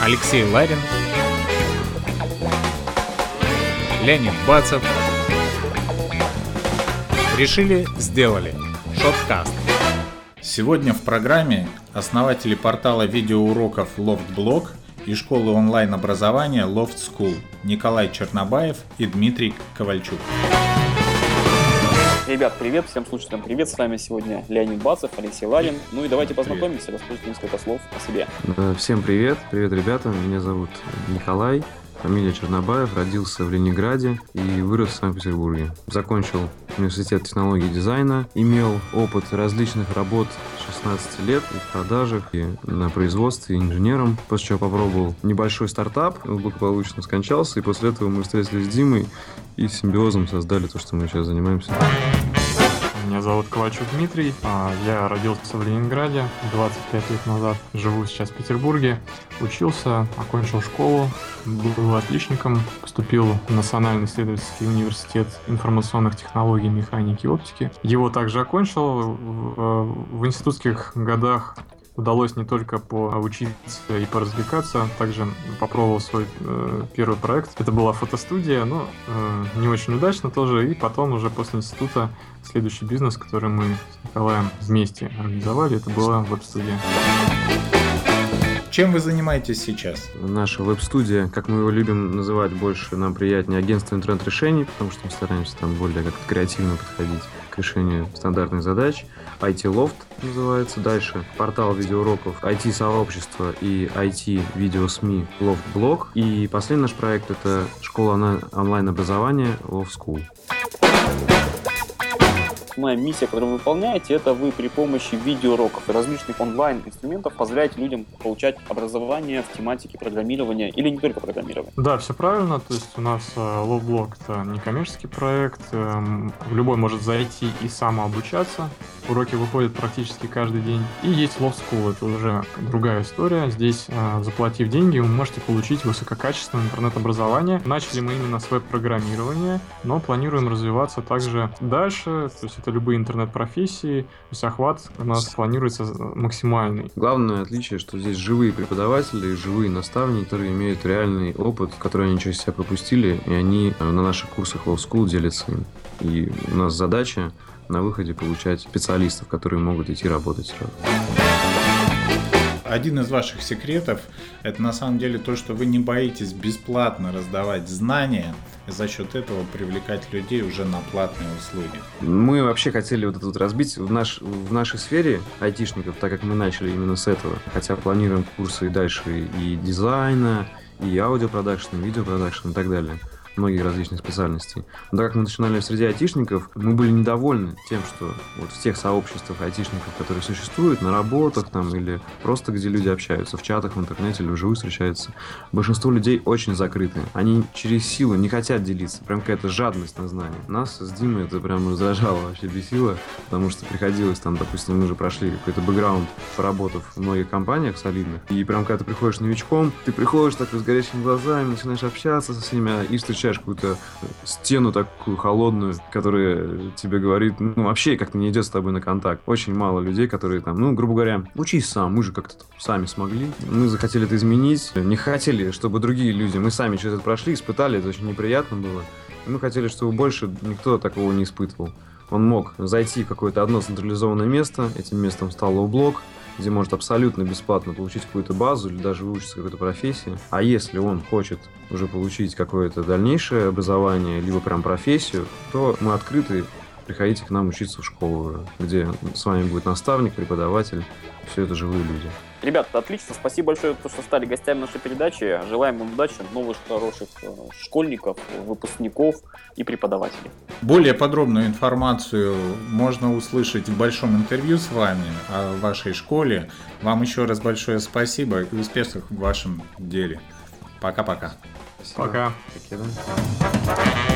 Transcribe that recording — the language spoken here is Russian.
Алексей Ларин, Леонид Бацев. Решили, сделали. Шоткаст. Сегодня в программе основатели портала видеоуроков LoftBlog и школы онлайн-образования Loft School Николай Чернобаев и Дмитрий Ковальчук. Ребят, привет, всем слушателям привет, с вами сегодня Леонид Бацев, Алексей Ларин. Ну и давайте познакомимся, расскажите несколько слов о себе. Всем привет, привет, ребята, меня зовут Николай, фамилия Чернобаев, родился в Ленинграде и вырос в Санкт-Петербурге. Закончил университет технологий и дизайна, имел опыт различных работ 16 лет в продажах, и на производстве, инженером, после чего попробовал небольшой стартап, благополучно скончался, и после этого мы встретились с Димой и симбиозом создали то, что мы сейчас занимаемся. Зовут Ковачук Дмитрий. А, я родился в Ленинграде 25 лет назад. Живу сейчас в Петербурге. Учился, окончил школу, был отличником. Поступил в Национальный исследовательский университет информационных технологий, механики и оптики. Его также окончил. В институтских годах удалось не только поучиться и поразвлекаться, также попробовал свой э, первый проект. Это была фотостудия, но э, не очень удачно тоже. И потом уже после института следующий бизнес, который мы с Николаем вместе организовали, это была веб-студия. Чем вы занимаетесь сейчас? Наша веб-студия, как мы его любим называть больше, нам приятнее агентство интернет-решений, потому что мы стараемся там более как-то креативно подходить к решению стандартных задач. IT-лофт называется. Дальше портал видеоуроков, IT-сообщество и IT-видео-СМИ Лофт-блог. И последний наш проект — это школа онлайн-образования Love School основная миссия, которую вы выполняете, это вы при помощи видеоуроков и различных онлайн-инструментов позволяете людям получать образование в тематике программирования или не только программирования. Да, все правильно. То есть у нас э, LoveBlog это некоммерческий проект. Эм, любой может зайти и самообучаться. Уроки выходят практически каждый день. И есть Love School, это уже другая история. Здесь, э, заплатив деньги, вы можете получить высококачественное интернет-образование. Начали мы именно с веб-программирования, но планируем развиваться также дальше. То есть это любые интернет-профессии, то есть охват у нас планируется максимальный. Главное отличие, что здесь живые преподаватели, живые наставники, которые имеют реальный опыт, который они через себя пропустили, и они на наших курсах Love School делятся. И у нас задача на выходе получать специалистов, которые могут идти работать сразу один из ваших секретов это на самом деле то, что вы не боитесь бесплатно раздавать знания и за счет этого привлекать людей уже на платные услуги. Мы вообще хотели вот это вот разбить в, наш, в нашей сфере айтишников, так как мы начали именно с этого. Хотя планируем курсы и дальше и дизайна, и аудиопродакшн, и видеопродакшн и так далее многих различных специальностей. Но так как мы начинали среди айтишников, мы были недовольны тем, что вот в тех сообществах айтишников, которые существуют, на работах там или просто где люди общаются, в чатах, в интернете или вживую встречаются, большинство людей очень закрыты. Они через силу не хотят делиться. Прям какая-то жадность на знания. Нас с Димой это прям раздражало, вообще бесило, потому что приходилось там, допустим, мы уже прошли какой-то бэкграунд, поработав в многих компаниях солидных, и прям когда ты приходишь новичком, ты приходишь так с горящими глазами, начинаешь общаться со всеми, и встречаешь встречаешь какую-то стену такую холодную, которая тебе говорит, ну, вообще как-то не идет с тобой на контакт. Очень мало людей, которые там, ну, грубо говоря, учись сам, мы же как-то сами смогли. Мы захотели это изменить, не хотели, чтобы другие люди, мы сами через это прошли, испытали, это очень неприятно было. Мы хотели, чтобы больше никто такого не испытывал. Он мог зайти в какое-то одно централизованное место, этим местом стал LoftBlog, где может абсолютно бесплатно получить какую-то базу или даже выучиться какой-то профессии. А если он хочет уже получить какое-то дальнейшее образование, либо прям профессию, то мы открыты приходите к нам учиться в школу, где с вами будет наставник, преподаватель, все это живые люди. Ребята, отлично. Спасибо большое, что стали гостями нашей передачи. Желаем вам удачи, новых хороших э, школьников, выпускников и преподавателей. Более подробную информацию можно услышать в большом интервью с вами о вашей школе. Вам еще раз большое спасибо и успехов в вашем деле. Пока-пока. Пока. Спасибо. Пока.